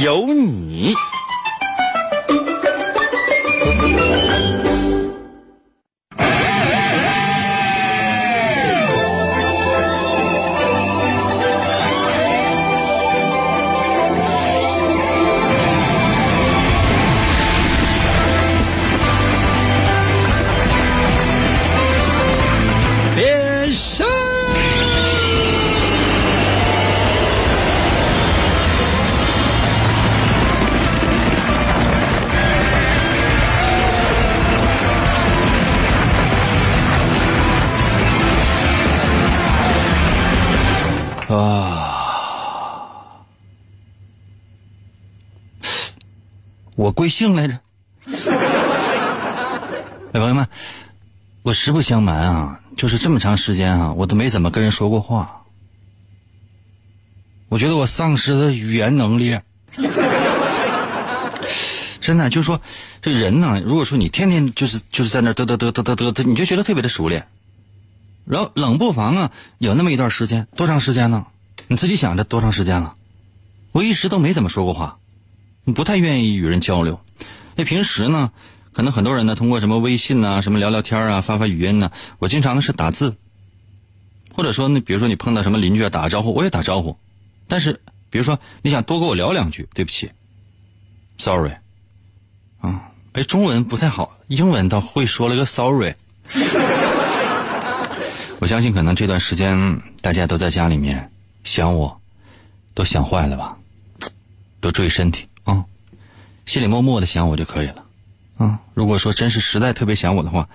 有你。贵姓来着？哎，朋友们，我实不相瞒啊，就是这么长时间啊，我都没怎么跟人说过话。我觉得我丧失了语言能力。真的，就是说，这人呢，如果说你天天就是就是在那嘚嘚嘚嘚嘚嘚，你就觉得特别的熟练。然后冷不防啊，有那么一段时间，多长时间呢？你自己想着多长时间了？我一直都没怎么说过话，不太愿意与人交流。那平时呢，可能很多人呢通过什么微信呐、什么聊聊天啊、发发语音呢，我经常呢是打字，或者说呢，比如说你碰到什么邻居啊，打个招呼，我也打招呼。但是比如说你想多跟我聊两句，对不起，sorry，啊，哎，中文不太好，英文倒会说了个 sorry。我相信可能这段时间大家都在家里面想我，都想坏了吧？多注意身体啊，心里默默的想我就可以了啊。如果说真是实在特别想我的话，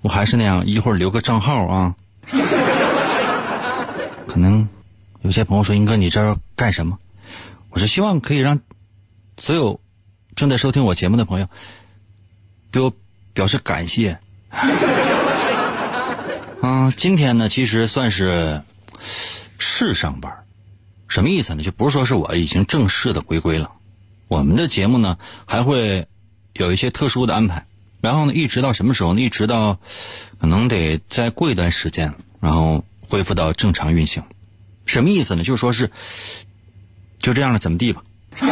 我还是那样，一会儿留个账号啊。可能有些朋友说：“英哥，你这要干什么？”我是希望可以让所有正在收听我节目的朋友对我表示感谢。啊，今天呢，其实算是是上班，什么意思呢？就不是说是我已经正式的回归了，我们的节目呢还会有一些特殊的安排，然后呢，一直到什么时候呢？一直到可能得再过一段时间，然后恢复到正常运行。什么意思呢？就是说是就这样了，怎么地吧？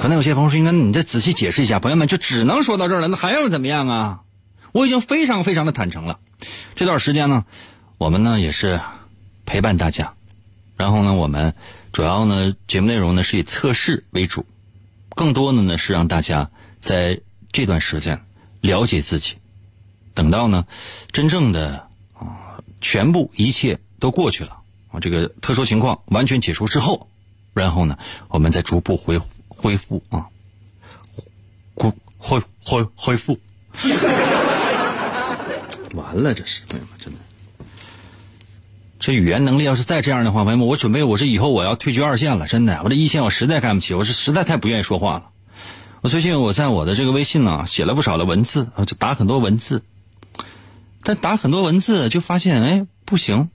可能有些朋友说：“应该你再仔细解释一下。”朋友们，就只能说到这儿了，那还要怎么样啊？我已经非常非常的坦诚了。这段时间呢，我们呢也是陪伴大家，然后呢，我们主要呢节目内容呢是以测试为主，更多的呢是让大家在这段时间了解自己，等到呢真正的啊全部一切都过去了。啊这个特殊情况完全解除之后，然后呢我们再逐步恢恢复啊。恢恢恢恢复。完了，这是朋友们，真的，这语言能力要是再这样的话，朋友们，我准备我是以后我要退居二线了，真的，我这一线我实在干不起，我是实在太不愿意说话了。我最近我在我的这个微信呢写了不少的文字啊，就打很多文字，但打很多文字就发现哎不行，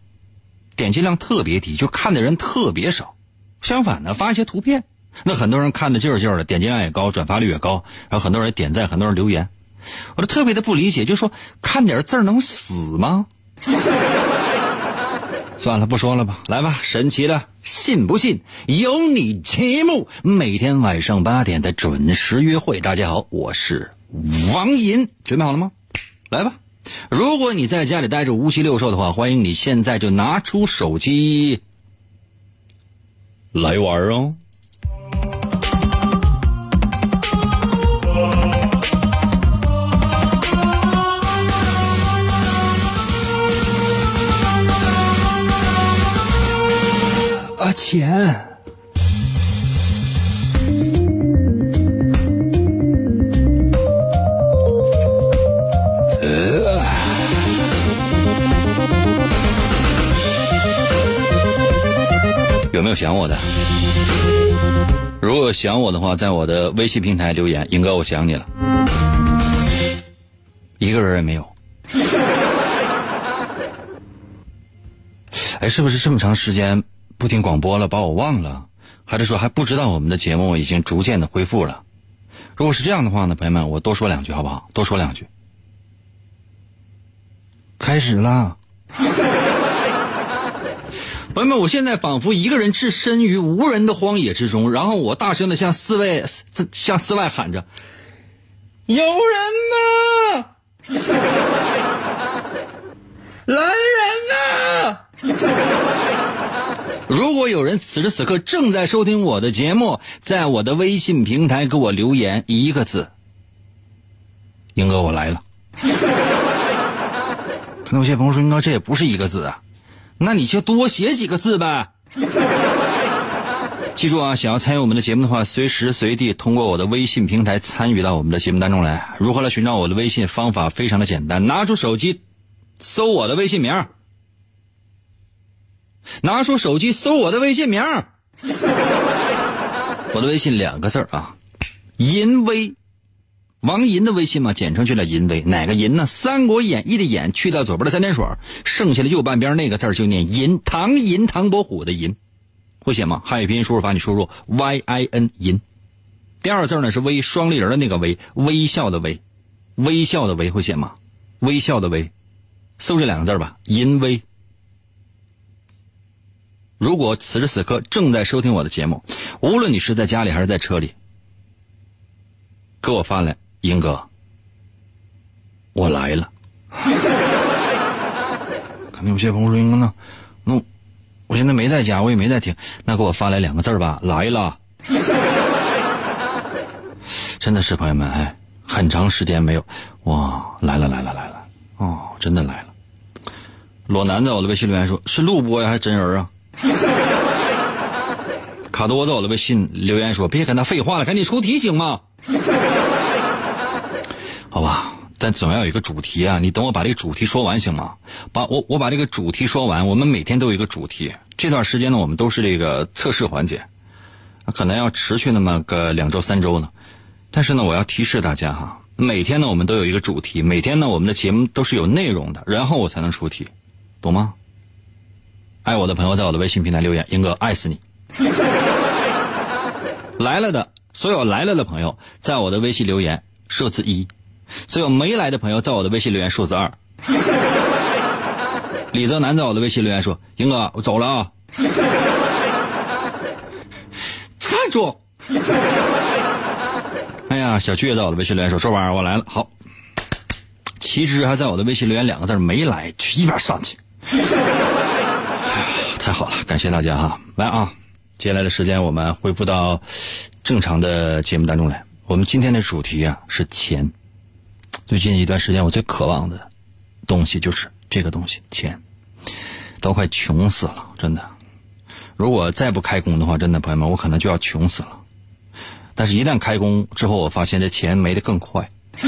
点击量特别低，就看的人特别少。相反呢，发一些图片，那很多人看的劲儿劲儿的，点击量也高，转发率也高，然后很多人点赞，很多人留言。我就特别的不理解，就说看点字能死吗？算了，不说了吧。来吧，神奇的，信不信由你节目，每天晚上八点的准时约会。大家好，我是王银，准备好了吗？来吧。如果你在家里呆着无七六兽的话，欢迎你现在就拿出手机来玩哦。钱。有没有想我的？如果想我的话，在我的微信平台留言，英哥，我想你了，一个人也没有。哎，是不是这么长时间不听广播了，把我忘了？还是说还不知道我们的节目已经逐渐的恢复了？如果是这样的话呢，朋友们，我多说两句好不好？多说两句。开始了，朋友们，我现在仿佛一个人置身于无人的荒野之中，然后我大声的向四位向四外喊着：“有人吗？来人呐！”如果有人此时此刻正在收听我的节目，在我的微信平台给我留言一个字：“英哥，我来了。”可能有些朋友说：“英哥，这也不是一个字啊，那你就多写几个字呗。”记住啊，想要参与我们的节目的话，随时随地通过我的微信平台参与到我们的节目当中来。如何来寻找我的微信？方法非常的简单，拿出手机，搜我的微信名。拿出手机搜我的微信名，我的微信两个字啊，淫威，王银的微信嘛，简称去了淫威。哪个淫呢？《三国演义》的演去掉左边的三点水，剩下的右半边那个字就念银。唐银，唐伯虎的银，会写吗？汉语拼音输入法你输入 y i n 银。第二个字呢是微，双立人的那个微，微笑的微，微笑的微会写吗？微笑的微，搜这两个字吧，淫威。如果此时此刻正在收听我的节目，无论你是在家里还是在车里，给我发来，英哥，我来了。可能有些朋友说，英哥呢，那我现在没在家，我也没在听，那给我发来两个字吧，来了。真的是朋友们，哎，很长时间没有，哇，来了来了来了，哦，真的来了。裸男在我的微信留言说，是录播呀还是真人啊？卡多在我的微信留言说：“别跟他废话了，赶紧出题行吗？” 好吧，但总要有一个主题啊！你等我把这个主题说完行吗？把我我把这个主题说完。我们每天都有一个主题，这段时间呢，我们都是这个测试环节，可能要持续那么个两周三周呢。但是呢，我要提示大家哈，每天呢我们都有一个主题，每天呢我们的节目都是有内容的，然后我才能出题，懂吗？爱我的朋友在我的微信平台留言，英哥爱死你。来了的所有来了的朋友，在我的微信留言数字一；所有没来的朋友，在我的微信留言数字二。李泽南在我的微信留言说：“英哥，我走了啊。”站住！哎呀，小倔在我的微信留言说：“说完我来了。”好，齐之还在我的微信留言两个字没来，去一边上去。太好了，感谢大家哈！来啊，接下来的时间我们恢复到正常的节目当中来。我们今天的主题啊是钱。最近一段时间，我最渴望的东西就是这个东西——钱。都快穷死了，真的。如果再不开工的话，真的朋友们，我可能就要穷死了。但是，一旦开工之后，我发现这钱没的更快。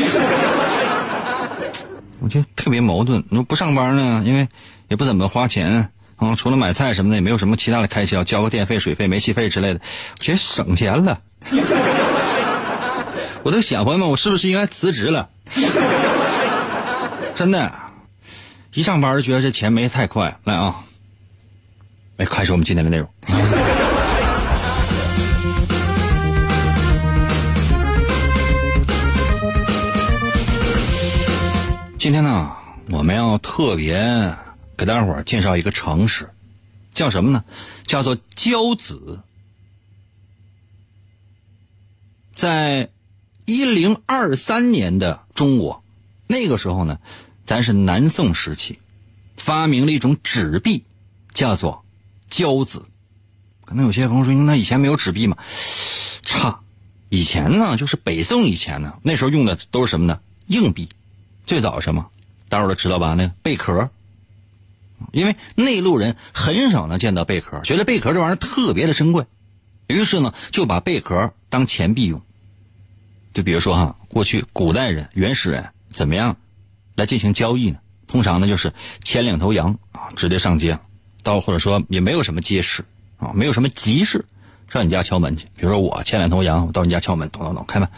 我觉得特别矛盾。你说不上班呢，因为也不怎么花钱。啊，除了买菜什么的，也没有什么其他的开销，交个电费、水费、煤气费之类的，觉得省钱了。我都想，朋友们，我是不是应该辞职了？真的，一上班就觉得这钱没太快。来啊，来开始我们今天的内容。今天呢，我们要特别。给大伙儿介绍一个城市，叫什么呢？叫做交子。在一零二三年的中国，那个时候呢，咱是南宋时期，发明了一种纸币，叫做交子。可能有些朋友说，那以前没有纸币吗？差，以前呢，就是北宋以前呢，那时候用的都是什么呢？硬币。最早什么？大伙儿都知道吧？那个贝壳。因为内陆人很少能见到贝壳，觉得贝壳这玩意儿特别的珍贵，于是呢就把贝壳当钱币用。就比如说哈，过去古代人、原始人怎么样来进行交易呢？通常呢就是牵两头羊啊，直接上街，到或者说也没有什么街市啊，没有什么集市，上你家敲门去。比如说我牵两头羊，我到你家敲门，咚咚咚，开门。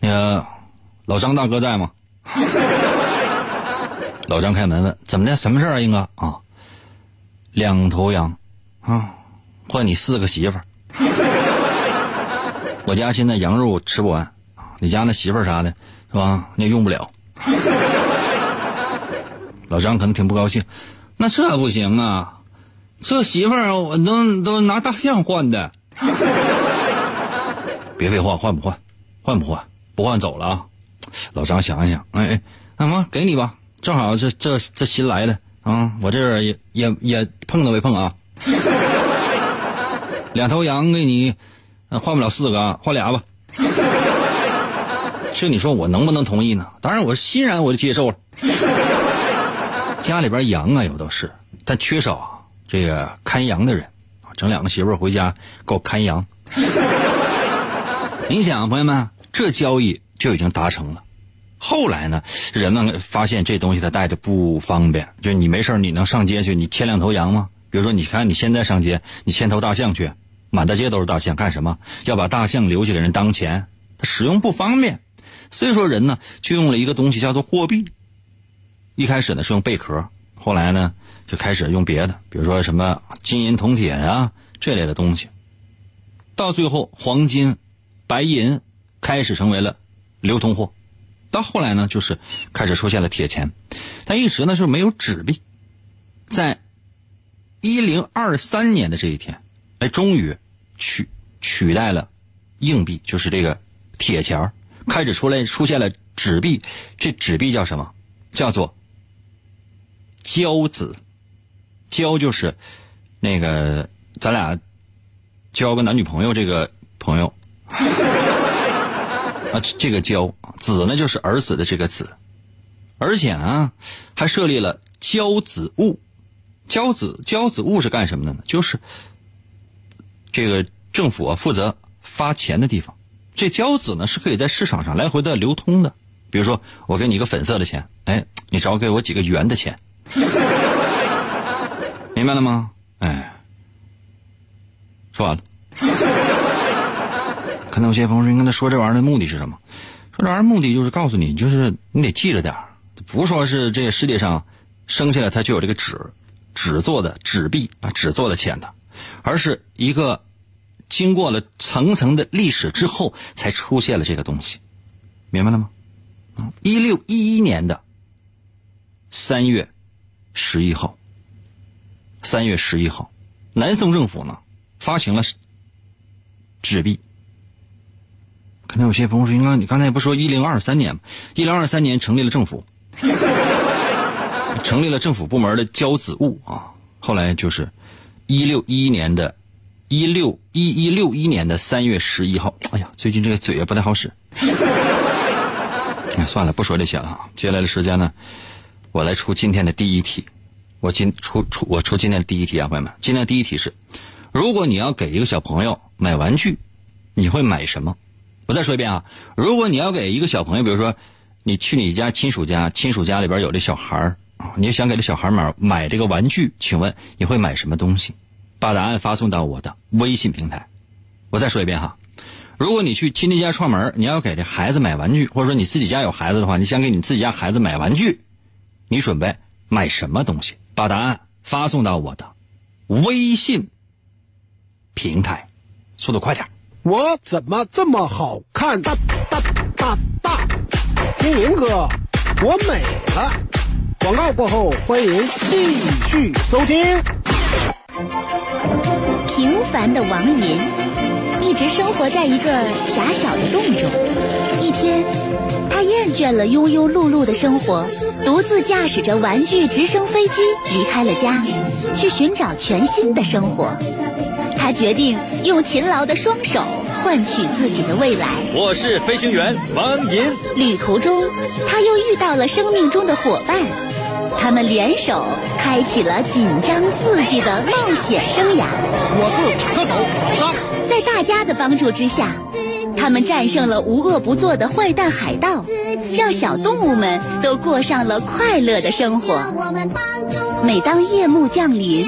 那个老张大哥在吗？老张开门问：“怎么的？什么事儿啊，英哥？啊，两头羊，啊，换你四个媳妇儿。我家现在羊肉吃不完，你家那媳妇儿啥的，是吧？你也用不了。”老张可能挺不高兴，那这不行啊！这媳妇儿我都都拿大象换的。别废话，换不换？换不换？不换走了啊！老张想一想，哎哎，那什么给你吧，正好这这这新来的啊，我这也也也碰都没碰啊。两头羊给你，换不了四个，换俩吧。这你说我能不能同意呢？当然我欣然我就接受了。家里边羊啊有都是，但缺少啊这个看羊的人啊，整两个媳妇回家给我看羊。你想，朋友们，这交易就已经达成了。后来呢，人们发现这东西它带着不方便，就你没事你能上街去，你牵两头羊吗？比如说，你看你现在上街，你牵头大象去，满大街都是大象，干什么？要把大象留下给人当钱，它使用不方便。所以说，人呢就用了一个东西叫做货币。一开始呢是用贝壳，后来呢就开始用别的，比如说什么金银铜铁啊这类的东西。到最后，黄金、白银开始成为了流通货。到后来呢，就是开始出现了铁钱，但一直呢就没有纸币。在一零二三年的这一天，哎，终于取取代了硬币，就是这个铁钱开始出来出现了纸币。这纸币叫什么？叫做。交子，交就是那个咱俩交个男女朋友这个朋友 啊，这个交子呢就是儿子的这个子，而且呢还设立了交子务，交子交子务是干什么的呢？就是这个政府啊负责发钱的地方，这交子呢是可以在市场上来回的流通的。比如说我给你一个粉色的钱，哎，你找给我几个圆的钱。明白了吗？哎，说完了。那有些朋友说：“你跟他说这玩意儿的目的是什么？说这玩意儿目的就是告诉你，就是你得记着点儿不说是这个世界上生下来它就有这个纸，纸做的纸币啊，纸做的钱的，而是一个经过了层层的历史之后才出现了这个东西，明白了吗？一六一一年的三月。”十一号，三月十一号，南宋政府呢发行了纸币。那有些朋友说：“应该你刚才不说一零二三年吗？一零二三年成立了政府，成立了政府部门的交子务啊。后来就是一六一一年的，一六一一六一年的三月十一号。哎呀，最近这个嘴也不太好使。算了，不说这些了啊。接下来的时间呢？我来出今天的第一题，我今出出我出今天的第一题啊，朋友们，今天的第一题是：如果你要给一个小朋友买玩具，你会买什么？我再说一遍啊，如果你要给一个小朋友，比如说你去你家亲属家，亲属家里边有这小孩，你想给这小孩买买这个玩具，请问你会买什么东西？把答案发送到我的微信平台。我再说一遍哈，如果你去亲戚家串门，你要给这孩子买玩具，或者说你自己家有孩子的话，你想给你自己家孩子买玩具。你准备买什么东西？把答案发送到我的微信平台，速度快点！我怎么这么好看？大大大大！听明哥，我美了。广告过后，欢迎继续收听。平凡的王银一直生活在一个狭小的洞中。一天。他厌倦了庸庸碌碌的生活，独自驾驶着玩具直升飞机离开了家，去寻找全新的生活。他决定用勤劳的双手换取自己的未来。我是飞行员王银。旅途中，他又遇到了生命中的伙伴，他们联手开启了紧张刺激的冒险生涯。我是坦克手老张，在大家的帮助之下。他们战胜了无恶不作的坏蛋海盗，让小动物们都过上了快乐的生活。每当夜幕降临，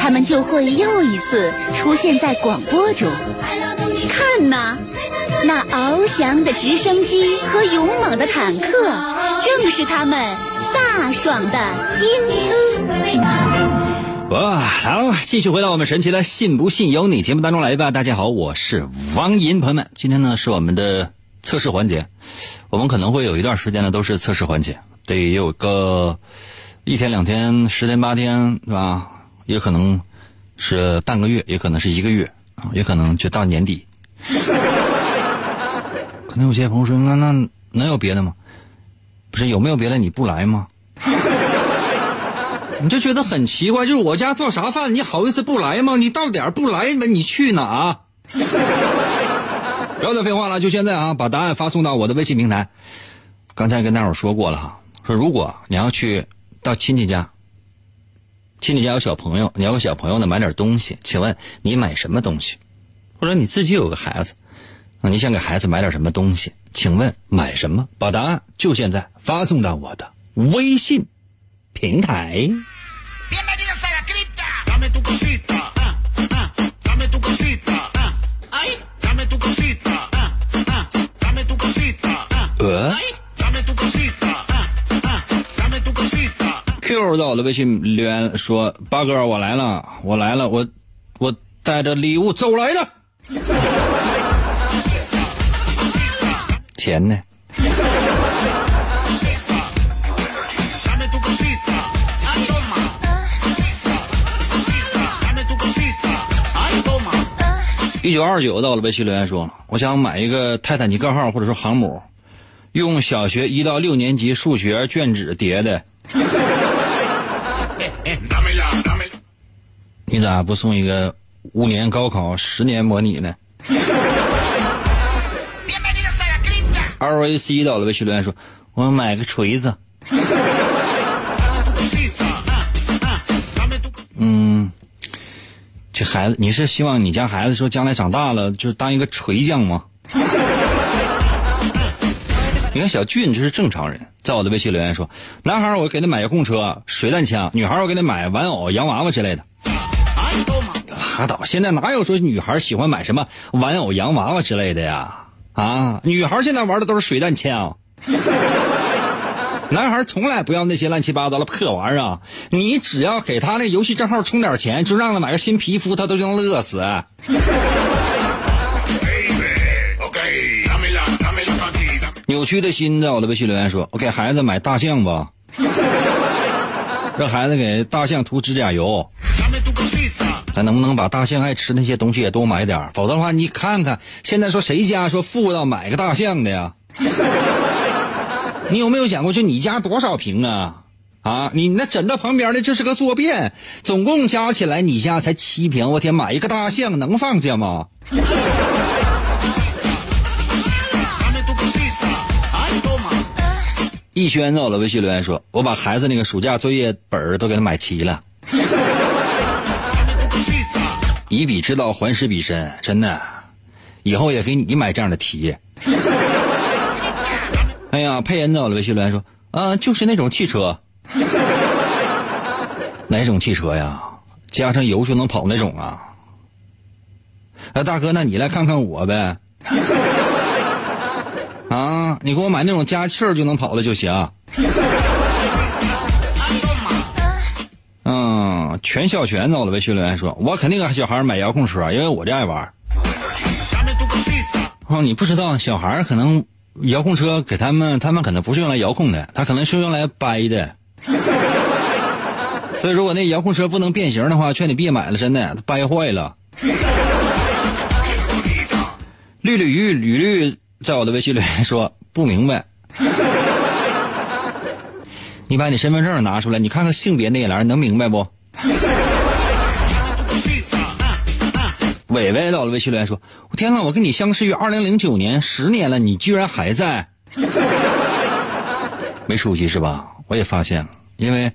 他们就会又一次出现在广播中。看呐，那翱翔的直升机和勇猛的坦克，正是他们飒爽的英姿。哇，好，继续回到我们神奇的“信不信由你”节目当中来吧。大家好，我是王银，朋友们，今天呢是我们的测试环节，我们可能会有一段时间呢都是测试环节，得有个一天、两天、十天、八天，是吧？也可能是半个月，也可能是一个月啊，也可能就到年底。可能有些朋友说，那那能有别的吗？不是有没有别的？你不来吗？你就觉得很奇怪，就是我家做啥饭，你好意思不来吗？你到点不来，那你去哪？不要再废话了，就现在啊，把答案发送到我的微信平台。刚才跟大伙说过了哈，说如果你要去到亲戚家，亲戚家有小朋友，你要给小朋友呢买点东西，请问你买什么东西？或者你自己有个孩子，那你想给孩子买点什么东西？请问买什么？把答案就现在发送到我的微信平台。呃，Q 到我的微信留言说：“八哥，我来了，我来了，我我带着礼物走来的。”钱呢？一九二九到了微信留言说：“我想买一个泰坦尼克号或者说航母，用小学一到六年级数学卷纸叠的。你咋不送一个五年高考十年模拟呢？”R A C 到了微信留言说：“我买个锤子。”这孩子，你是希望你家孩子说将来长大了就当一个锤匠吗？你看小俊这是正常人，在我的微信留言说，男孩我给他买遥控车、水弹枪，女孩我给他买玩偶、洋娃娃之类的。拉倒，现在哪有说女孩喜欢买什么玩偶、洋娃娃之类的呀？啊，女孩现在玩的都是水弹枪。男孩从来不要那些乱七八糟的破玩意儿，你只要给他那游戏账号充点钱，就让他买个新皮肤，他都能乐死。扭曲的心在我的微信留言说：“我给孩子买大象吧，让孩子给大象涂指甲油。咱能不能把大象爱吃那些东西也多买点？否则的话，你看看现在说谁家说富到买个大象的呀？”你有没有想过，就你家多少平啊？啊，你那枕头旁边的这是个坐便，总共加起来你家才七平。我天，买一个大象能放下吗？逸轩在我的微信留言说：“我把孩子那个暑假作业本都给他买齐了。”以彼之道还施彼身，真的，以后也给你买这样的题。哎呀，佩恩到了微信留言说：“啊，就是那种汽车，哪种汽车呀？加上油就能跑那种啊？哎，大哥，那你来看看我呗。啊，你给我买那种加气儿就能跑的就行。嗯，全小泉到了微信留言说：我肯定给小孩买遥控车，因为我这爱玩。哦，你不知道，小孩可能。”遥控车给他们，他们可能不是用来遥控的，他可能是用来掰的。所以如果那遥控车不能变形的话，劝你别买了，真的，掰坏了。绿绿鱼吕绿在我的微信里说不明白。你把你身份证拿出来，你看看性别那一栏，能明白不？伟伟到了微信留言说我天呐我跟你相识于二零零九年十年了你居然还在？没出息是吧？我也发现了因为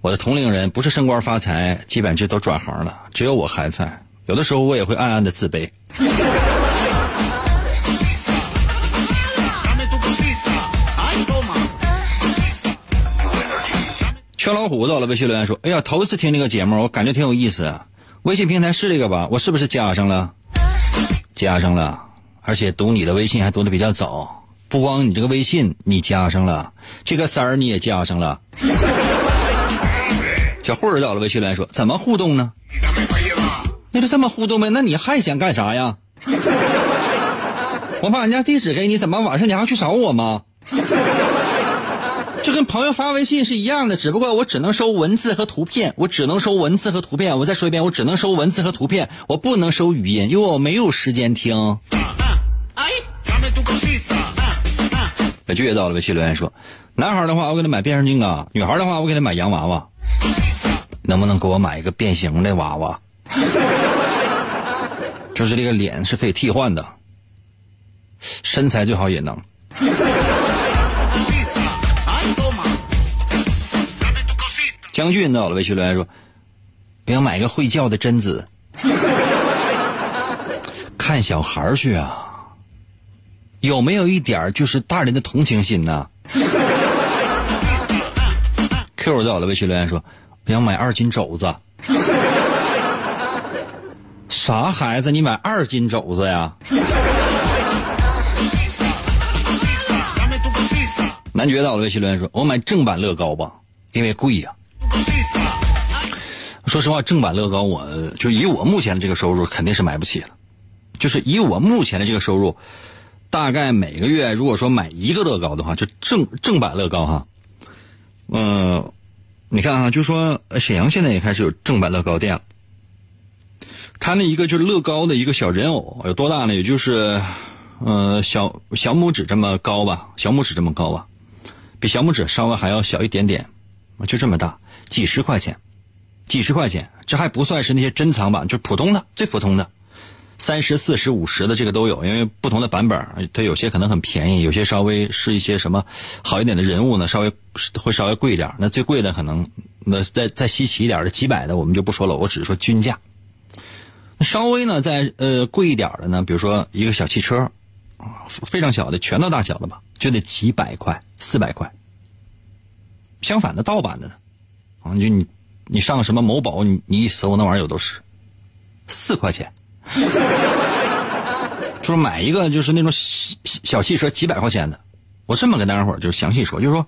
我的同龄人不是升官发财基本就都转行了只有我还在有的时候我也会暗暗的自卑。缺老虎到了微信留言说哎呀头一次听这个节目我感觉挺有意思微信平台是这个吧？我是不是加上了？加上了，而且读你的微信还读的比较早。不光你这个微信你加上了，这个三儿你也加上了。小慧儿到了微信来说：怎么互动呢？那就这么互动呗？那你还想干啥呀？我把人家地址给你，怎么晚上你还要去找我吗？就跟朋友发微信是一样的，只不过我只能收文字和图片，我只能收文字和图片。我再说一遍，我只能收文字和图片，我不能收语音，因为我没有时间听。本剧也到了，微信留言说：男孩的话我给他买变形金刚，女孩的话我给他买洋娃娃，能不能给我买一个变形的娃娃？就是这个脸是可以替换的，身材最好也能。江俊到了，微信留言说：“我要买个会叫的贞子，看小孩去啊，有没有一点就是大人的同情心呢？”Q 到了，微信留言说：“我要买二斤肘子，啥孩子？你买二斤肘子呀？”男爵到了，微信留言说：“我买正版乐高吧，因为贵呀。”说实话，正版乐高，我就以我目前的这个收入，肯定是买不起的。就是以我目前的这个收入，大概每个月如果说买一个乐高的话，就正正版乐高哈，嗯，你看啊，就说沈阳现在也开始有正版乐高店了。他那一个就是乐高的一个小人偶，有多大呢？也就是，呃，小小拇指这么高吧，小拇指这么高吧，比小拇指稍微还要小一点点，就这么大，几十块钱。几十块钱，这还不算是那些珍藏版，就普通的最普通的，三十四十五十的这个都有，因为不同的版本，它有些可能很便宜，有些稍微是一些什么好一点的人物呢，稍微会稍微贵一点。那最贵的可能那再再稀奇一点的几百的我们就不说了，我只是说均价。稍微呢再呃贵一点的呢，比如说一个小汽车，啊非常小的拳头大小的吧，就得几百块四百块。相反的盗版的呢，啊就你。你上什么某宝，你你一搜那玩意儿有都是四块钱，就是买一个就是那种小汽车几百块钱的。我这么跟大家伙儿就详细说，就是说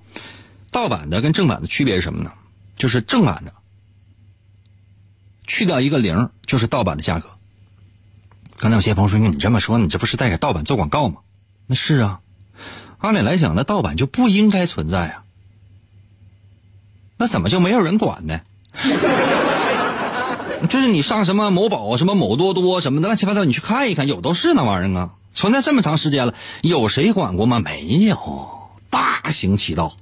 盗版的跟正版的区别是什么呢？就是正版的去掉一个零就是盗版的价格。刚才有些朋友说你这么说，你这不是在给盗版做广告吗？那是啊，按理来讲，那盗版就不应该存在啊。那怎么就没有人管呢？就是你上什么某宝、什么某多多什么的乱七八糟，你去看一看，有都是那玩意儿啊！存在这么长时间了，有谁管过吗？没有，大行其道，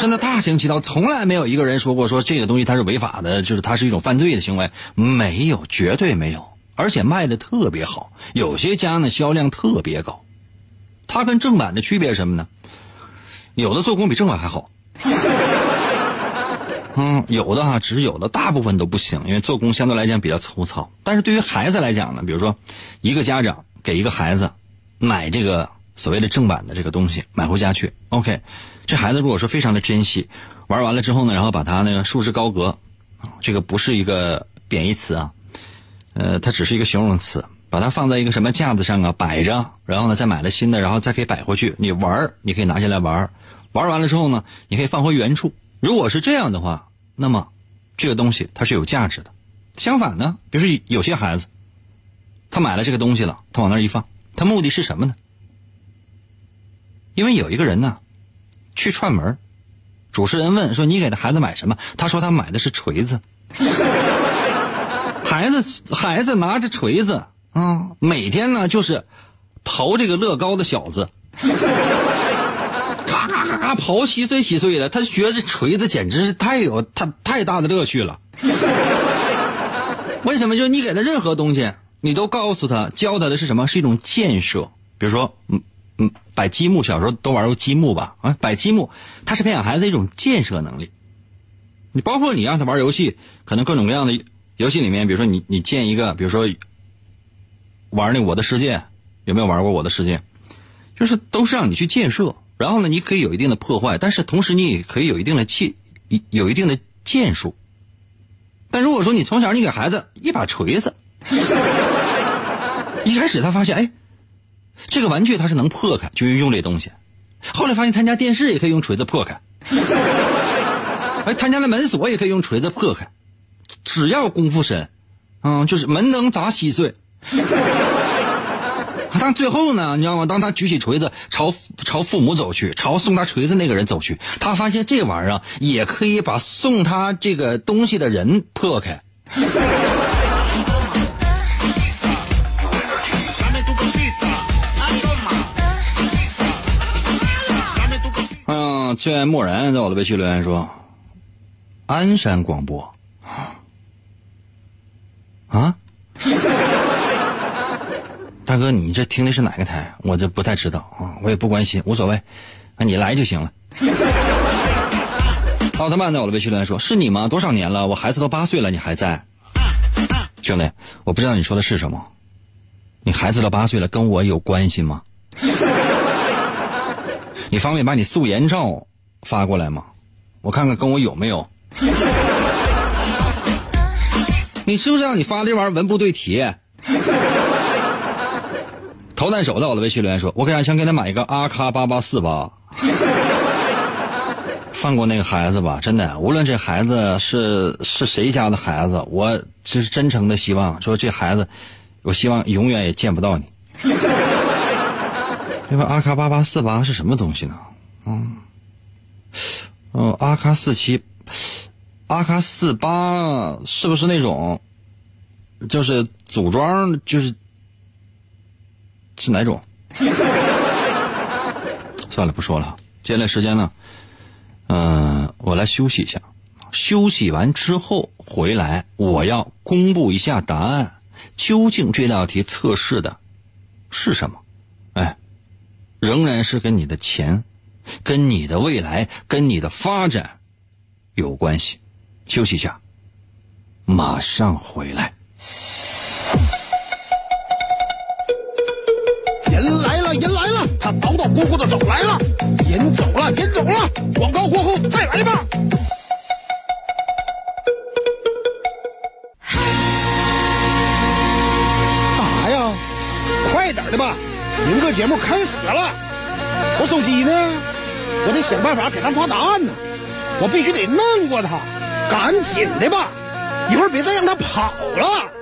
真的大行其道，从来没有一个人说过说这个东西它是违法的，就是它是一种犯罪的行为，没有，绝对没有，而且卖的特别好，有些家呢销量特别高。它跟正版的区别是什么呢？有的做工比正版还好。嗯，有的哈，只是有的，大部分都不行，因为做工相对来讲比较粗糙。但是对于孩子来讲呢，比如说，一个家长给一个孩子买这个所谓的正版的这个东西买回家去，OK，这孩子如果说非常的珍惜，玩完了之后呢，然后把它那个束之高阁，这个不是一个贬义词啊，呃，它只是一个形容词，把它放在一个什么架子上啊摆着，然后呢再买了新的，然后再可以摆回去，你玩你可以拿下来玩玩完了之后呢，你可以放回原处。如果是这样的话，那么这个东西它是有价值的。相反呢，比如说有些孩子，他买了这个东西了，他往那一放，他目的是什么呢？因为有一个人呢，去串门，主持人问说：“你给的孩子买什么？”他说：“他买的是锤子。”孩子孩子拿着锤子啊，每天呢就是刨这个乐高的小子。他，刨稀碎稀碎的，他觉得这锤子简直是太有他太大的乐趣了。为什么？就是你给他任何东西，你都告诉他，教他的是什么？是一种建设。比如说，嗯嗯，摆积木，小时候都玩过积木吧？啊，摆积木，它是培养孩子一种建设能力。你包括你让他玩游戏，可能各种各样的游戏里面，比如说你你建一个，比如说玩那《我的世界》，有没有玩过《我的世界》？就是都是让你去建设。然后呢，你可以有一定的破坏，但是同时你也可以有一定的建有一定的建树。但如果说你从小你给孩子一把锤子，一开始他发现哎，这个玩具它是能破开，就用这东西。后来发现他家电视也可以用锤子破开，哎，他家的门锁也可以用锤子破开，只要功夫深，嗯，就是门能砸稀碎。但最后呢，你知道吗？当他举起锤子朝朝父母走去，朝送他锤子那个人走去，他发现这玩意儿也可以把送他这个东西的人破开。嗯，最爱漠然在我的微信留言说：“鞍山广播 啊。”大哥，你这听的是哪个台？我这不太知道啊，我也不关心，无所谓，啊，你来就行了。奥特曼在我的微信留言说：“是你吗？多少年了？我孩子都八岁了，你还在？”兄弟，我不知道你说的是什么。你孩子都八岁了，跟我有关系吗？你方便把你素颜照发过来吗？我看看跟我有没有。你知不知道你发这玩意儿文不对题？投弹手到了，微信留言说：“我给想给他买一个阿卡八八四八，放过那个孩子吧，真的，无论这孩子是是谁家的孩子，我只是真诚的希望说这孩子，我希望永远也见不到你。因为阿卡八八四八是什么东西呢？嗯，嗯，阿卡四七，阿卡四八是不是那种，就是组装就是？”是哪种？算了，不说了。接下来时间呢？嗯，我来休息一下。休息完之后回来，我要公布一下答案。究竟这道题测试的是什么？哎，仍然是跟你的钱、跟你的未来、跟你的发展有关系。休息一下，马上回来。人来了，人来了，他叨叨咕咕的走来了，人走了，人走了，广告过后再来吧。干啥呀？快点的吧，明个节目开始了。我手机呢？我得想办法给他发答案呢。我必须得弄过他，赶紧的吧，一会儿别再让他跑了。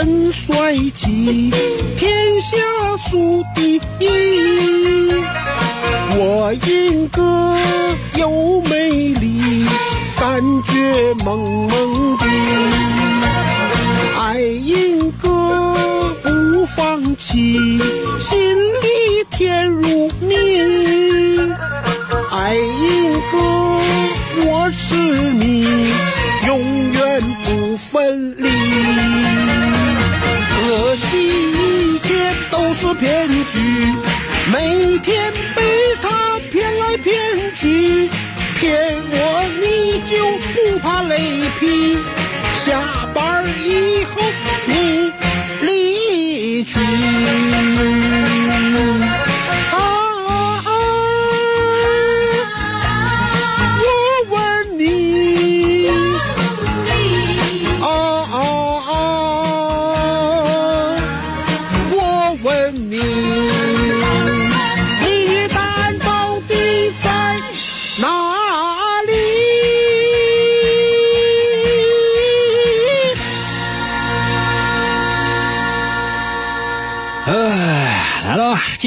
真帅气，天下数第一。我英哥又美丽，感觉萌萌的。每天被他骗来骗去，骗我你就不怕雷劈，下班一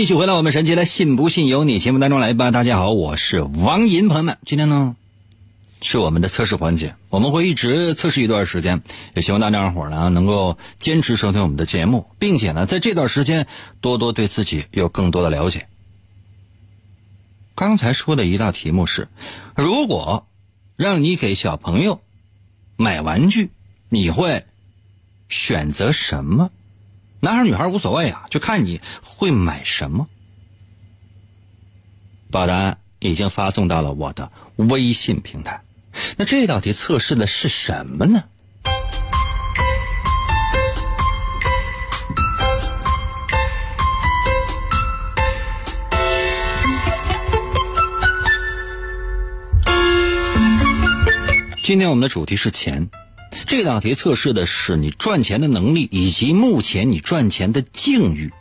继续回到我们神奇的“信不信由你”节目当中来吧。大家好，我是王银，朋友们，今天呢是我们的测试环节，我们会一直测试一段时间，也希望大家伙呢能够坚持收听我们的节目，并且呢在这段时间多多对自己有更多的了解。刚才说的一道题目是：如果让你给小朋友买玩具，你会选择什么？男孩女孩无所谓啊，就看你会买什么。把答案已经发送到了我的微信平台。那这道题测试的是什么呢？今天我们的主题是钱，这道题测试的是你赚钱的能力以及目前你赚钱的境遇。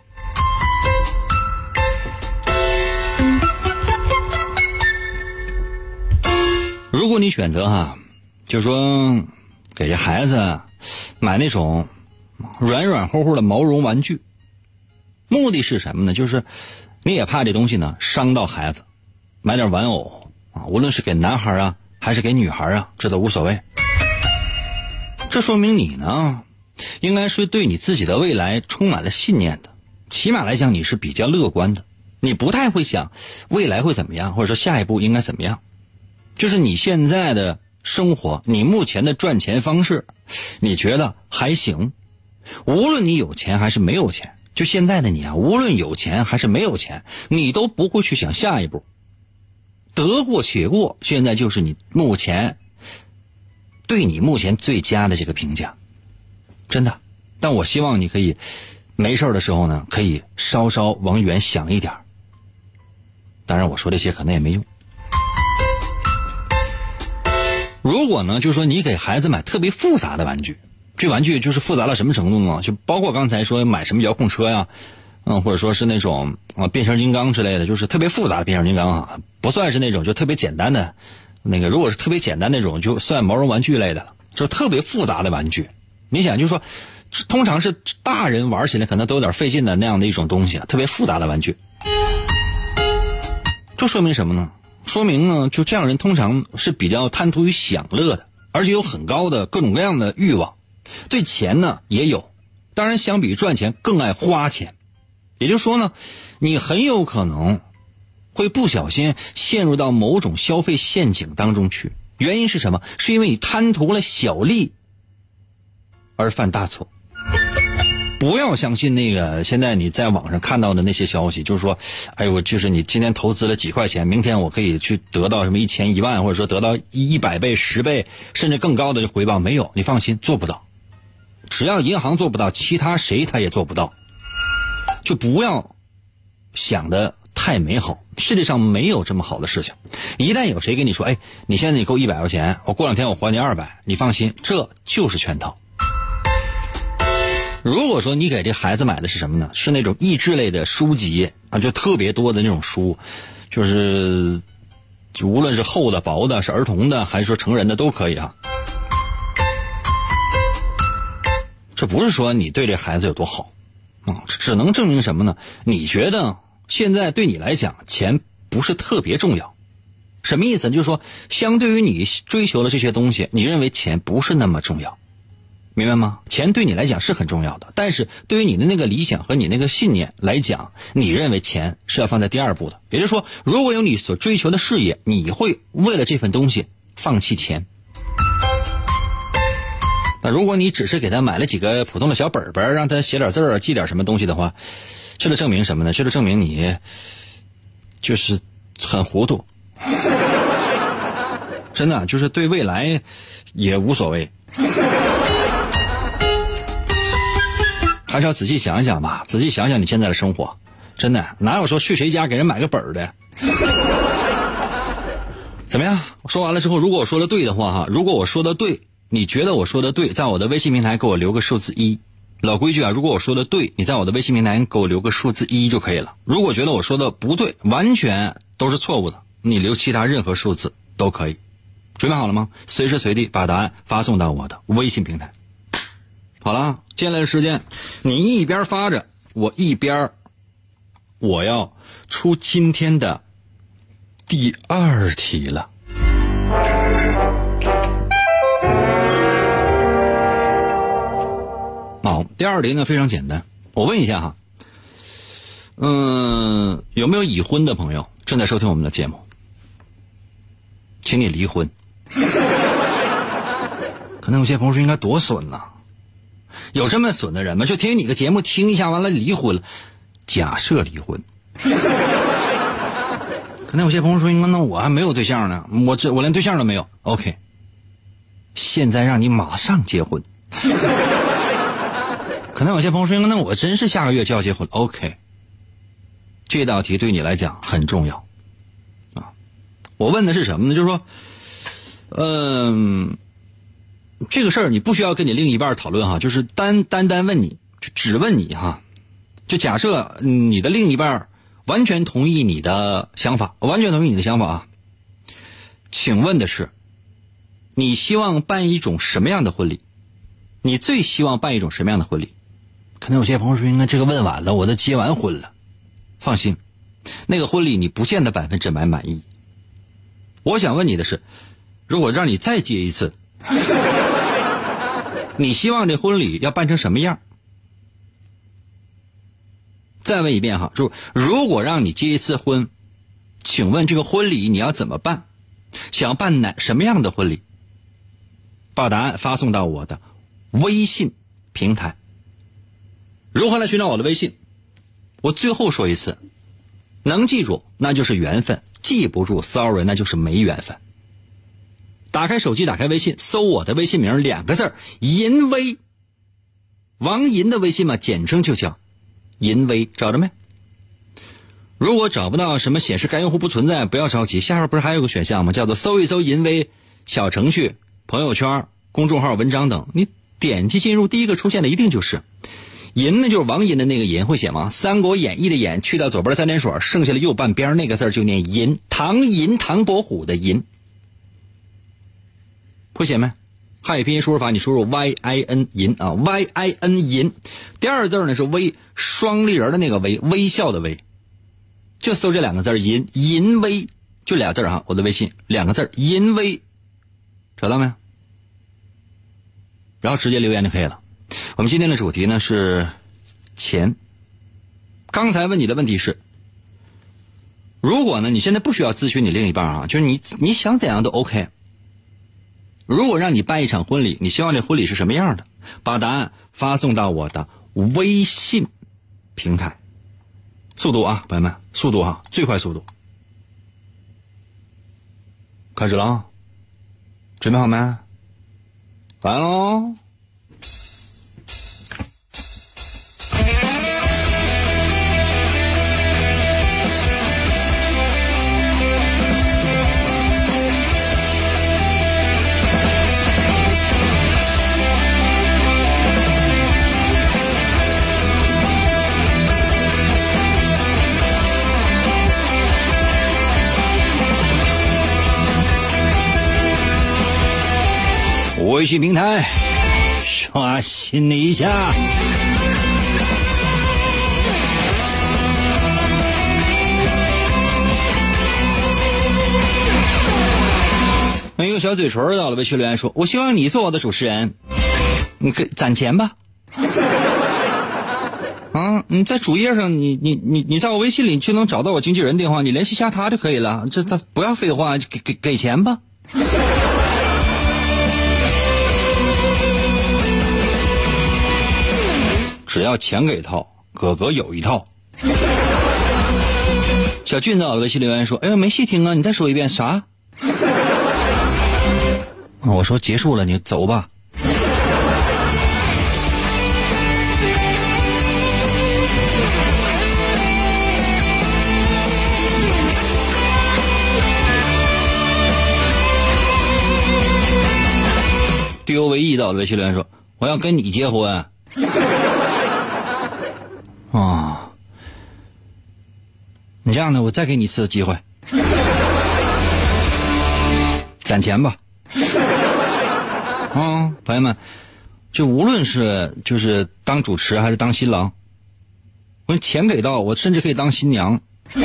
如果你选择哈，就说给这孩子买那种软软乎乎的毛绒玩具，目的是什么呢？就是你也怕这东西呢伤到孩子，买点玩偶啊，无论是给男孩啊还是给女孩啊，这都无所谓。这说明你呢，应该是对你自己的未来充满了信念的，起码来讲你是比较乐观的，你不太会想未来会怎么样，或者说下一步应该怎么样。就是你现在的生活，你目前的赚钱方式，你觉得还行？无论你有钱还是没有钱，就现在的你啊，无论有钱还是没有钱，你都不会去想下一步。得过且过，现在就是你目前对你目前最佳的这个评价，真的。但我希望你可以没事的时候呢，可以稍稍往远想一点。当然，我说这些可能也没用。如果呢，就是说你给孩子买特别复杂的玩具，这玩具就是复杂到什么程度呢？就包括刚才说买什么遥控车呀，嗯，或者说是那种啊变形金刚之类的，就是特别复杂的变形金刚啊，不算是那种就特别简单的，那个如果是特别简单那种，就算毛绒玩具类的了。就特别复杂的玩具，你想就是说，通常是大人玩起来可能都有点费劲的那样的一种东西，特别复杂的玩具，这说明什么呢？说明呢，就这样人通常是比较贪图于享乐的，而且有很高的各种各样的欲望，对钱呢也有，当然相比赚钱更爱花钱，也就是说呢，你很有可能会不小心陷入到某种消费陷阱当中去。原因是什么？是因为你贪图了小利而犯大错。不要相信那个现在你在网上看到的那些消息，就是说，哎呦，就是你今天投资了几块钱，明天我可以去得到什么一千一万，或者说得到一一百倍、十倍甚至更高的回报。没有，你放心，做不到。只要银行做不到，其他谁他也做不到。就不要想的太美好，世界上没有这么好的事情。一旦有谁跟你说，哎，你现在你够一百块钱，我过两天我还你二百，你放心，这就是圈套。如果说你给这孩子买的是什么呢？是那种益智类的书籍啊，就特别多的那种书，就是就无论是厚的、薄的，是儿童的还是说成人的都可以啊。这不是说你对这孩子有多好啊，只能证明什么呢？你觉得现在对你来讲钱不是特别重要，什么意思？就是说，相对于你追求的这些东西，你认为钱不是那么重要。明白吗？钱对你来讲是很重要的，但是对于你的那个理想和你那个信念来讲，你认为钱是要放在第二步的。也就是说，如果有你所追求的事业，你会为了这份东西放弃钱。那如果你只是给他买了几个普通的小本本，让他写点字儿、记点什么东西的话，这就证明什么呢？这就证明你就是很糊涂，真的就是对未来也无所谓。还是要仔细想想吧，仔细想想你现在的生活，真的哪有说去谁家给人买个本儿的？怎么样？说完了之后，如果我说的对的话哈，如果我说的对，你觉得我说的对，在我的微信平台给我留个数字一。老规矩啊，如果我说的对，你在我的微信平台给我留个数字一就可以了。如果觉得我说的不对，完全都是错误的，你留其他任何数字都可以。准备好了吗？随时随地把答案发送到我的微信平台。好了，接下来的时间，你一边发着，我一边我要出今天的第二题了。好，第二题呢非常简单，我问一下哈，嗯，有没有已婚的朋友正在收听我们的节目？请你离婚。可能有些朋友说应该多损呐。有这么损的人吗？就听你个节目听一下，完了离婚了。假设离婚，可能有些朋友说：“应该那我还没有对象呢，我这我连对象都没有。” OK，现在让你马上结婚。可能有些朋友说：“那我真是下个月就要结婚了。”OK，这道题对你来讲很重要啊。我问的是什么呢？就是说，嗯，这个事儿你不需要跟你另一半讨论哈，就是单单单问你，就只问你哈。就假设你的另一半完全同意你的想法，完全同意你的想法啊。请问的是，你希望办一种什么样的婚礼？你最希望办一种什么样的婚礼？可能有些朋友说：“应该这个问晚了，我都结完婚了。”放心，那个婚礼你不见得百分之百满意。我想问你的是，如果让你再结一次，你希望这婚礼要办成什么样？再问一遍哈，就如果让你结一次婚，请问这个婚礼你要怎么办？想办哪什么样的婚礼？把答案发送到我的微信平台。如何来寻找我的微信？我最后说一次，能记住那就是缘分，记不住，sorry，那就是没缘分。打开手机，打开微信，搜我的微信名两个字银威，王银的微信嘛，简称就叫银威，找着没？如果找不到什么显示该用户不存在，不要着急，下边不是还有个选项吗？叫做搜一搜银威小程序、朋友圈、公众号、文章等，你点击进入，第一个出现的一定就是。银呢，就是王银的那个银，会写吗？《三国演义》的演去掉左边三点水，剩下的右半边那个字就念银。唐银，唐伯虎的银，会写没？汉语拼音输入法，你输入 y i n 银啊，y i n 银。第二字呢是微，双立人的那个微，微笑的微。就搜这两个字银银微，就俩字啊。我的微信两个字银微，找到没？然后直接留言就可以了。我们今天的主题呢是钱。刚才问你的问题是，如果呢你现在不需要咨询你另一半啊，就是你你想怎样都 OK。如果让你办一场婚礼，你希望这婚礼是什么样的？把答案发送到我的微信平台。速度啊，朋友们，速度哈，最快速度。开始了，准备好没？来喽！微信平台刷新了一下。没有小嘴唇到了，微信留言说：“我希望你做我的主持人，你可攒钱吧。啊，你在主页上，你你你你在我微信里就能找到我经纪人电话，你联系下他就可以了。这这不要废话，给给给钱吧。”只要钱给套，哥哥有一套。小俊在我微信留言说：“哎呀，没细听啊，你再说一遍啥？”我说结束了，你走吧。丢唯一到我微信留言说：“我要跟你结婚。”啊，你这样的，我再给你一次机会，攒钱吧。啊，朋友们，就无论是就是当主持还是当新郎，我钱给到，我甚至可以当新娘。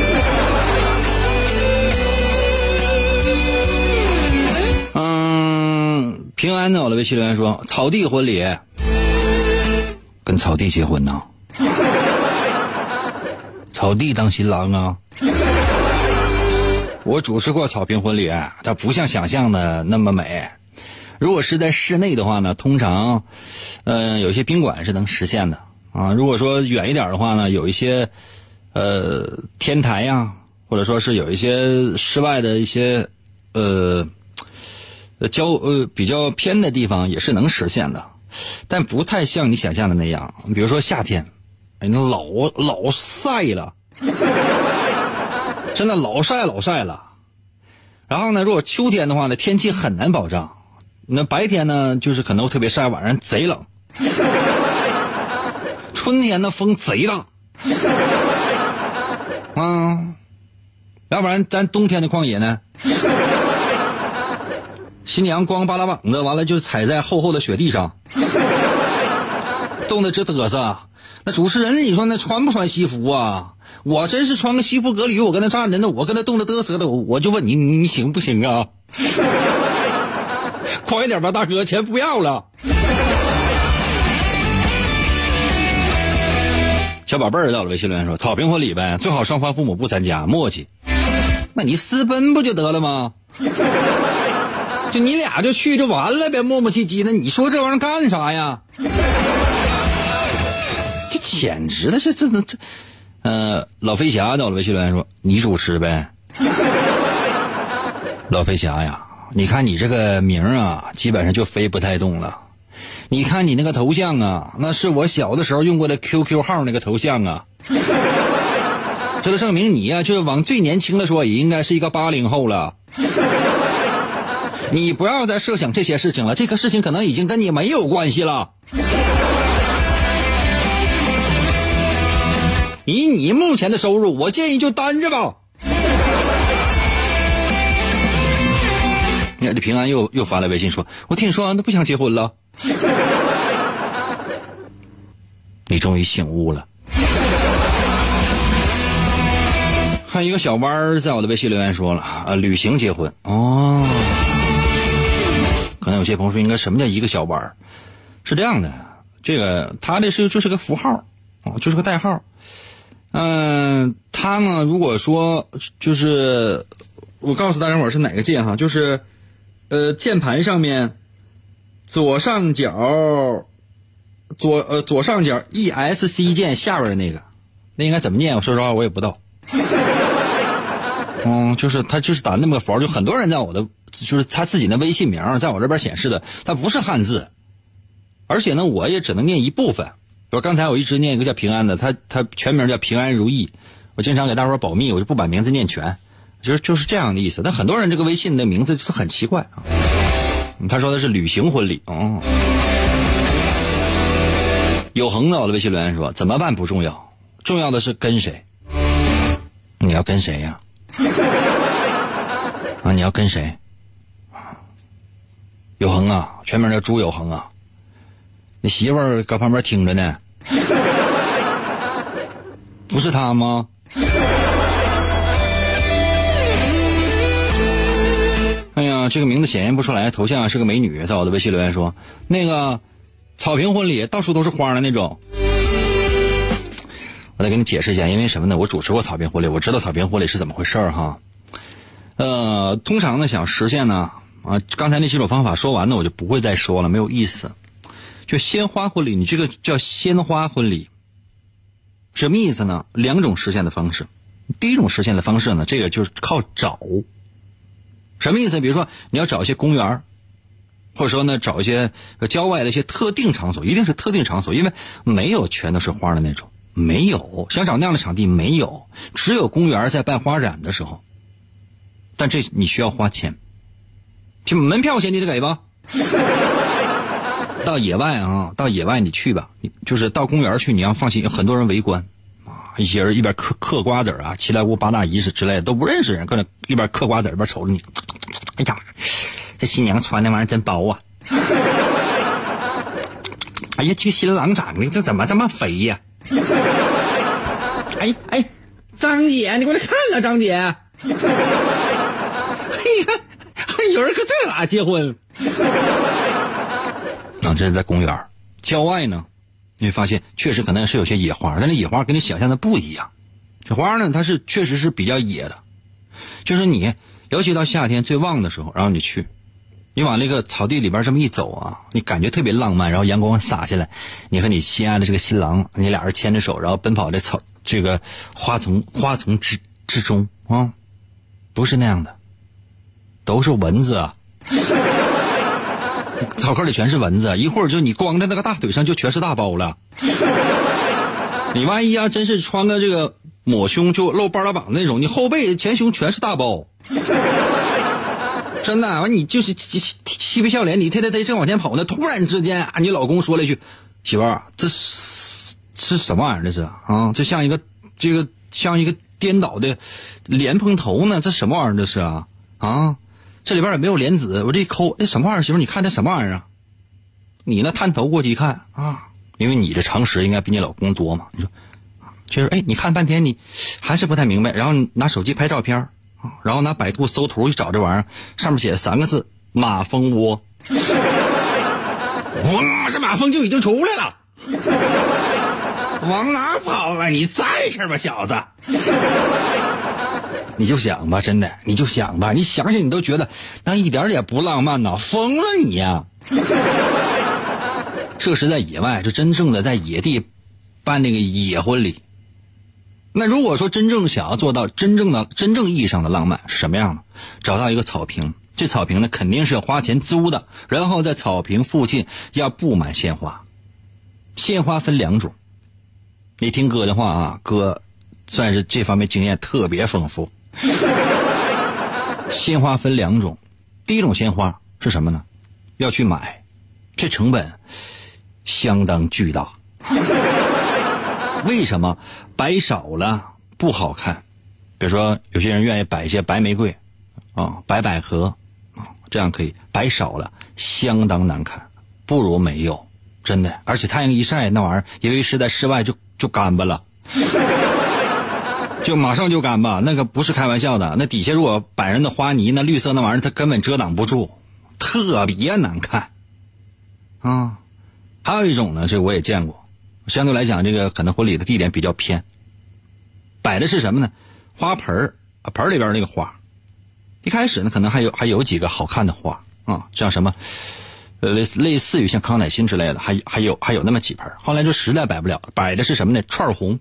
嗯，平安的，我的微信留言说，草地婚礼，跟草地结婚呢。草地当新郎啊！我主持过草坪婚礼，它不像想象的那么美。如果是在室内的话呢，通常，嗯，有些宾馆是能实现的啊。如果说远一点的话呢，有一些，呃，天台呀，或者说是有一些室外的一些，呃，呃郊呃比较偏的地方也是能实现的，但不太像你想象的那样。比如说夏天，哎，那老老晒了，真的老晒老晒了。然后呢，如果秋天的话呢，天气很难保障。那白天呢，就是可能特别晒，晚上贼冷。春天呢，风贼大。啊，要不然咱冬天的旷野呢？新娘光扒拉膀子，完了就踩在厚厚的雪地上，冻得直嘚瑟。那主持人，你说那穿不穿西服啊？我真是穿个西服革履，我跟那站着，那我跟那冻得嘚瑟的，我就问你，你你行不行啊？快点吧，大哥，钱不要了。小宝贝儿到了，微信留言说：“草坪婚礼呗，最好双方父母不参加，默契。那你私奔不就得了吗？就你俩就去就完了呗，磨磨唧唧的。你说这玩意儿干啥呀？这简直了，这这这这……呃，老飞侠到了，微信留言说：你主持呗。老飞侠呀，你看你这个名啊，基本上就飞不太动了。”你看你那个头像啊，那是我小的时候用过的 QQ 号那个头像啊，这就证明你呀，就是往最年轻的说，也应该是一个八零后了。你不要再设想这些事情了，这个事情可能已经跟你没有关系了。以你目前的收入，我建议就单着吧。你看，这平安又又发来微信说：“我听你说，完都不想结婚了。”你终于醒悟了。还有一个小弯儿在我的微信留言说了啊，旅行结婚哦。可能有些朋友说，应该什么叫一个小弯儿？是这样的，这个他这是就是个符号啊，就是个代号。嗯，他呢，如果说就是我告诉大家伙是哪个键哈，就是呃键盘上面。左上角，左呃左上角 E S C 键下边的那个，那应该怎么念？我说实话，我也不知道。嗯，就是他就是打那么个符号，就很多人在我的就是他自己的微信名在我这边显示的，他不是汉字，而且呢，我也只能念一部分。比如刚才我一直念一个叫平安的，他他全名叫平安如意，我经常给大伙保密，我就不把名字念全，就是就是这样的意思。但很多人这个微信的名字就很奇怪啊。他说的是旅行婚礼哦。有恒的我的微信留言说：“怎么办不重要，重要的是跟谁。你要跟谁呀？啊，你要跟谁？有恒啊，全名叫朱有恒啊。你媳妇儿搁旁边听着呢，不是他吗？”哎呀，这个名字显现不出来，头像是个美女，在我的微信留言说：“那个草坪婚礼到处都是花的那种。”我再给你解释一下，因为什么呢？我主持过草坪婚礼，我知道草坪婚礼是怎么回事哈。呃，通常呢，想实现呢，啊，刚才那几种方法说完呢，我就不会再说了，没有意思。就鲜花婚礼，你这个叫鲜花婚礼，什么意思呢？两种实现的方式，第一种实现的方式呢，这个就是靠找。什么意思？比如说，你要找一些公园或者说呢，找一些郊外的一些特定场所，一定是特定场所，因为没有全都是花的那种，没有想找那样的场地没有，只有公园在办花展的时候。但这你需要花钱，就门票钱你得给吧。到野外啊，到野外你去吧，就是到公园去，你要放心，有很多人围观。啊一些人一边嗑嗑瓜子啊，七大姑八大姨是之类的都不认识人，搁那一边嗑瓜子一边瞅着你。哎呀，这新娘穿那玩意儿真薄啊！哎呀，这个新郎长得这怎么这么肥呀？哎哎，张姐，你过来看了，张姐。哎呀，有人搁这哪结婚？啊，这是在公园郊外呢。你会发现，确实可能是有些野花，但是野花跟你想象的不一样。这花呢，它是确实是比较野的。就是你，尤其到夏天最旺的时候，然后你去，你往那个草地里边这么一走啊，你感觉特别浪漫。然后阳光洒下来，你和你心爱的这个新郎，你俩人牵着手，然后奔跑在草这个花丛花丛之之中啊，不是那样的，都是蚊子啊。草坑里全是蚊子，一会儿就你光着那个大腿上就全是大包了。你万一要真是穿个这个抹胸就露半拉膀那种，你后背前胸全是大包。真的，完你就是嬉嬉皮笑脸，你天天得正往前跑呢，突然之间啊，你老公说了一句：“媳妇儿，这是是什么玩意儿？这是啊，这像一个这个像一个颠倒的莲蓬头呢？这什么玩意儿？这是啊啊，这里边也没有莲子，我这一抠，那什么玩意儿？媳妇，你看这什么玩意儿啊？你那探头过去一看啊，因为你的常识应该比你老公多嘛。你说，就是哎，你看半天你还是不太明白，然后拿手机拍照片。”然后拿百度搜图去找这玩意儿，上面写三个字“马蜂窝”，哇，这马蜂就已经出来了，往哪跑啊？你在这吧，小子！你就想吧，真的，你就想吧，你想想，你都觉得那一点也不浪漫呐，疯了你呀！这是在野外，这真正的在野地办那个野婚礼。那如果说真正想要做到真正的、真正意义上的浪漫是什么样的？找到一个草坪，这草坪呢肯定是要花钱租的，然后在草坪附近要布满鲜花。鲜花分两种，你听哥的话啊，哥算是这方面经验特别丰富。鲜花分两种，第一种鲜花是什么呢？要去买，这成本相当巨大。为什么摆少了不好看？比如说，有些人愿意摆一些白玫瑰，啊，白百合，啊，这样可以。摆少了相当难看，不如没有，真的。而且太阳一晒，那玩意儿因为是在室外，就就干巴了，就马上就干吧。那个不是开玩笑的。那底下如果摆上的花泥，那绿色那玩意儿，它根本遮挡不住，特别难看。啊，还有一种呢，这个我也见过。相对来讲，这个可能婚礼的地点比较偏，摆的是什么呢？花盆儿啊，盆里边那个花，一开始呢，可能还有还有几个好看的花啊，像什么，类似类似于像康乃馨之类的，还还有还有那么几盆。后来就实在摆不了，摆的是什么呢？串红。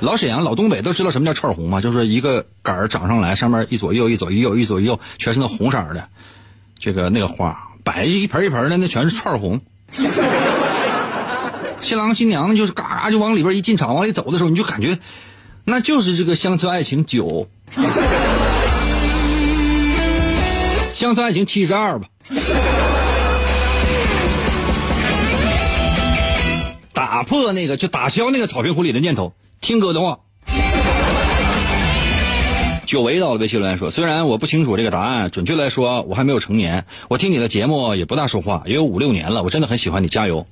老沈阳、老东北都知道什么叫串红吗？就是一个杆儿长上来，上面一左一右、一左一右、一左一右，全是那红色的，这个那个花，摆一盆一盆的，那全是串红。新郎新娘就是嘎嘎就往里边一进场，往里走的时候，你就感觉，那就是这个乡村爱情九，乡村爱情七十二吧。打破那个就打消那个草坪婚礼的念头，听哥的话。久违到了微信留言说，虽然我不清楚这个答案，准确来说我还没有成年，我听你的节目也不大说话，也有五六年了，我真的很喜欢你，加油。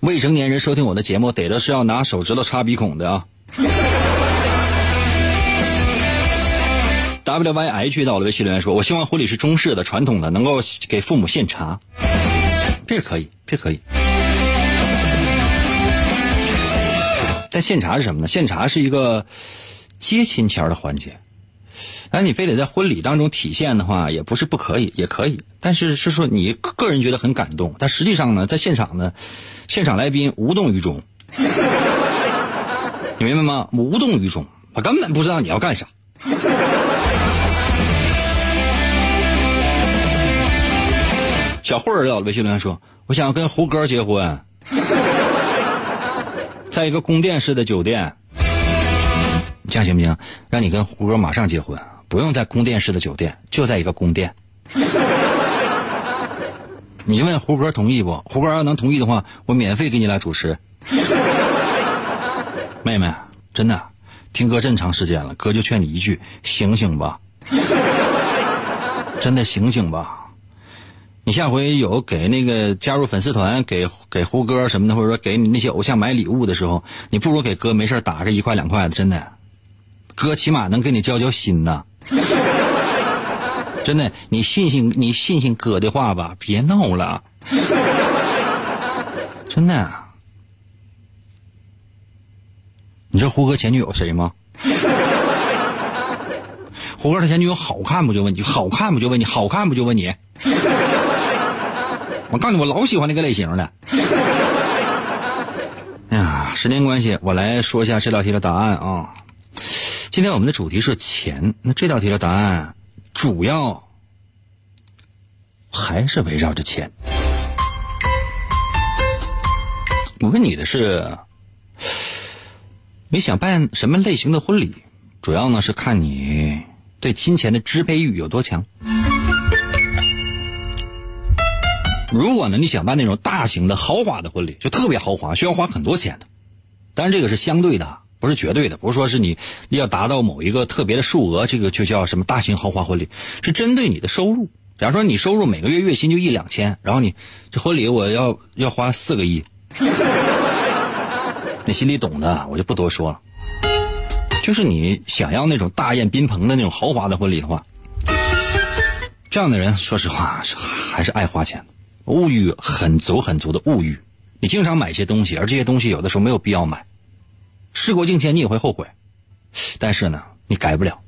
未成年人收听我的节目，逮着是要拿手指头插鼻孔的啊。W Y H 到了微信留言说：“我希望婚礼是中式的、传统的，能够给父母献茶。”这可以，这可以。但献茶是什么呢？献茶是一个接亲前的环节。那你非得在婚礼当中体现的话，也不是不可以，也可以。但是是说你个人觉得很感动，但实际上呢，在现场呢，现场来宾无动于衷，你明白吗？无动于衷，他根本不知道你要干啥。小慧儿到微信留言说：“我想要跟胡歌结婚，在一个宫殿式的酒店，这样行不行？让你跟胡歌马上结婚。”不用在宫殿式的酒店，就在一个宫殿。你问胡歌同意不？胡歌要能同意的话，我免费给你俩主持。妹妹，真的，听哥这么长时间了，哥就劝你一句：醒醒吧！真的醒醒吧！你下回有给那个加入粉丝团，给给胡歌什么的，或者说给你那些偶像买礼物的时候，你不如给哥没事打个一块两块的，真的，哥起码能给你交交心呐。真的，你信信你信信哥的话吧，别闹了。真的，你知道胡歌前女友谁吗？胡歌他前女友好看不就问你，好看不就问你，好看不就问你。我告诉你，我老喜欢那个类型的。哎呀，时间关系，我来说一下这道题的答案啊。今天我们的主题是钱，那这道题的答案主要还是围绕着钱。我问你的是，你想办什么类型的婚礼？主要呢是看你对金钱的支配欲有多强。如果呢你想办那种大型的豪华的婚礼，就特别豪华，需要花很多钱的，当然这个是相对的，不是绝对的，不是说是你要达到某一个特别的数额，这个就叫什么大型豪华婚礼，是针对你的收入。假如说你收入每个月月薪就一两千，然后你这婚礼我要要花四个亿，你心里懂的，我就不多说了。就是你想要那种大宴宾朋的那种豪华的婚礼的话，这样的人说实话是还是爱花钱，物欲很足很足的物欲。你经常买一些东西，而这些东西有的时候没有必要买，事过境迁你也会后悔，但是呢，你改不了。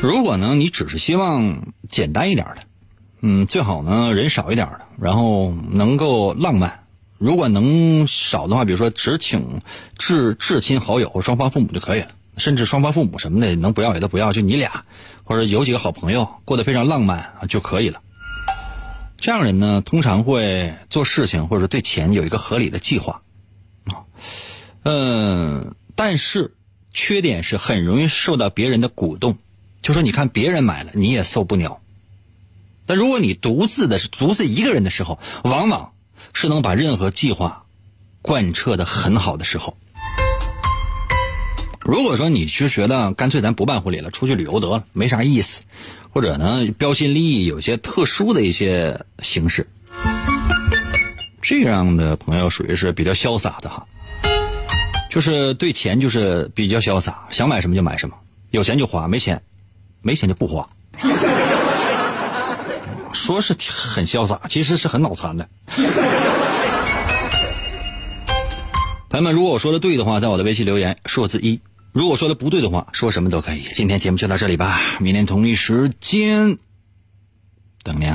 如果呢，你只是希望简单一点的，嗯，最好呢人少一点的，然后能够浪漫。如果能少的话，比如说只请至至亲好友或双方父母就可以了，甚至双方父母什么的能不要也都不要，就你俩或者有几个好朋友过得非常浪漫啊就可以了。这样人呢，通常会做事情或者对钱有一个合理的计划啊，嗯，但是缺点是很容易受到别人的鼓动，就说你看别人买了你也受不了，但如果你独自的是独自一个人的时候，往往。是能把任何计划贯彻的很好的时候。如果说你是觉得干脆咱不办婚礼了，出去旅游得了，没啥意思，或者呢标新立异，有些特殊的一些形式，这样的朋友属于是比较潇洒的哈，就是对钱就是比较潇洒，想买什么就买什么，有钱就花，没钱，没钱就不花。说是很潇洒，其实是很脑残的。朋友们，如果我说的对的话，在我的微信留言数字一；如果说的不对的话，说什么都可以。今天节目就到这里吧，明天同一时间等你啊。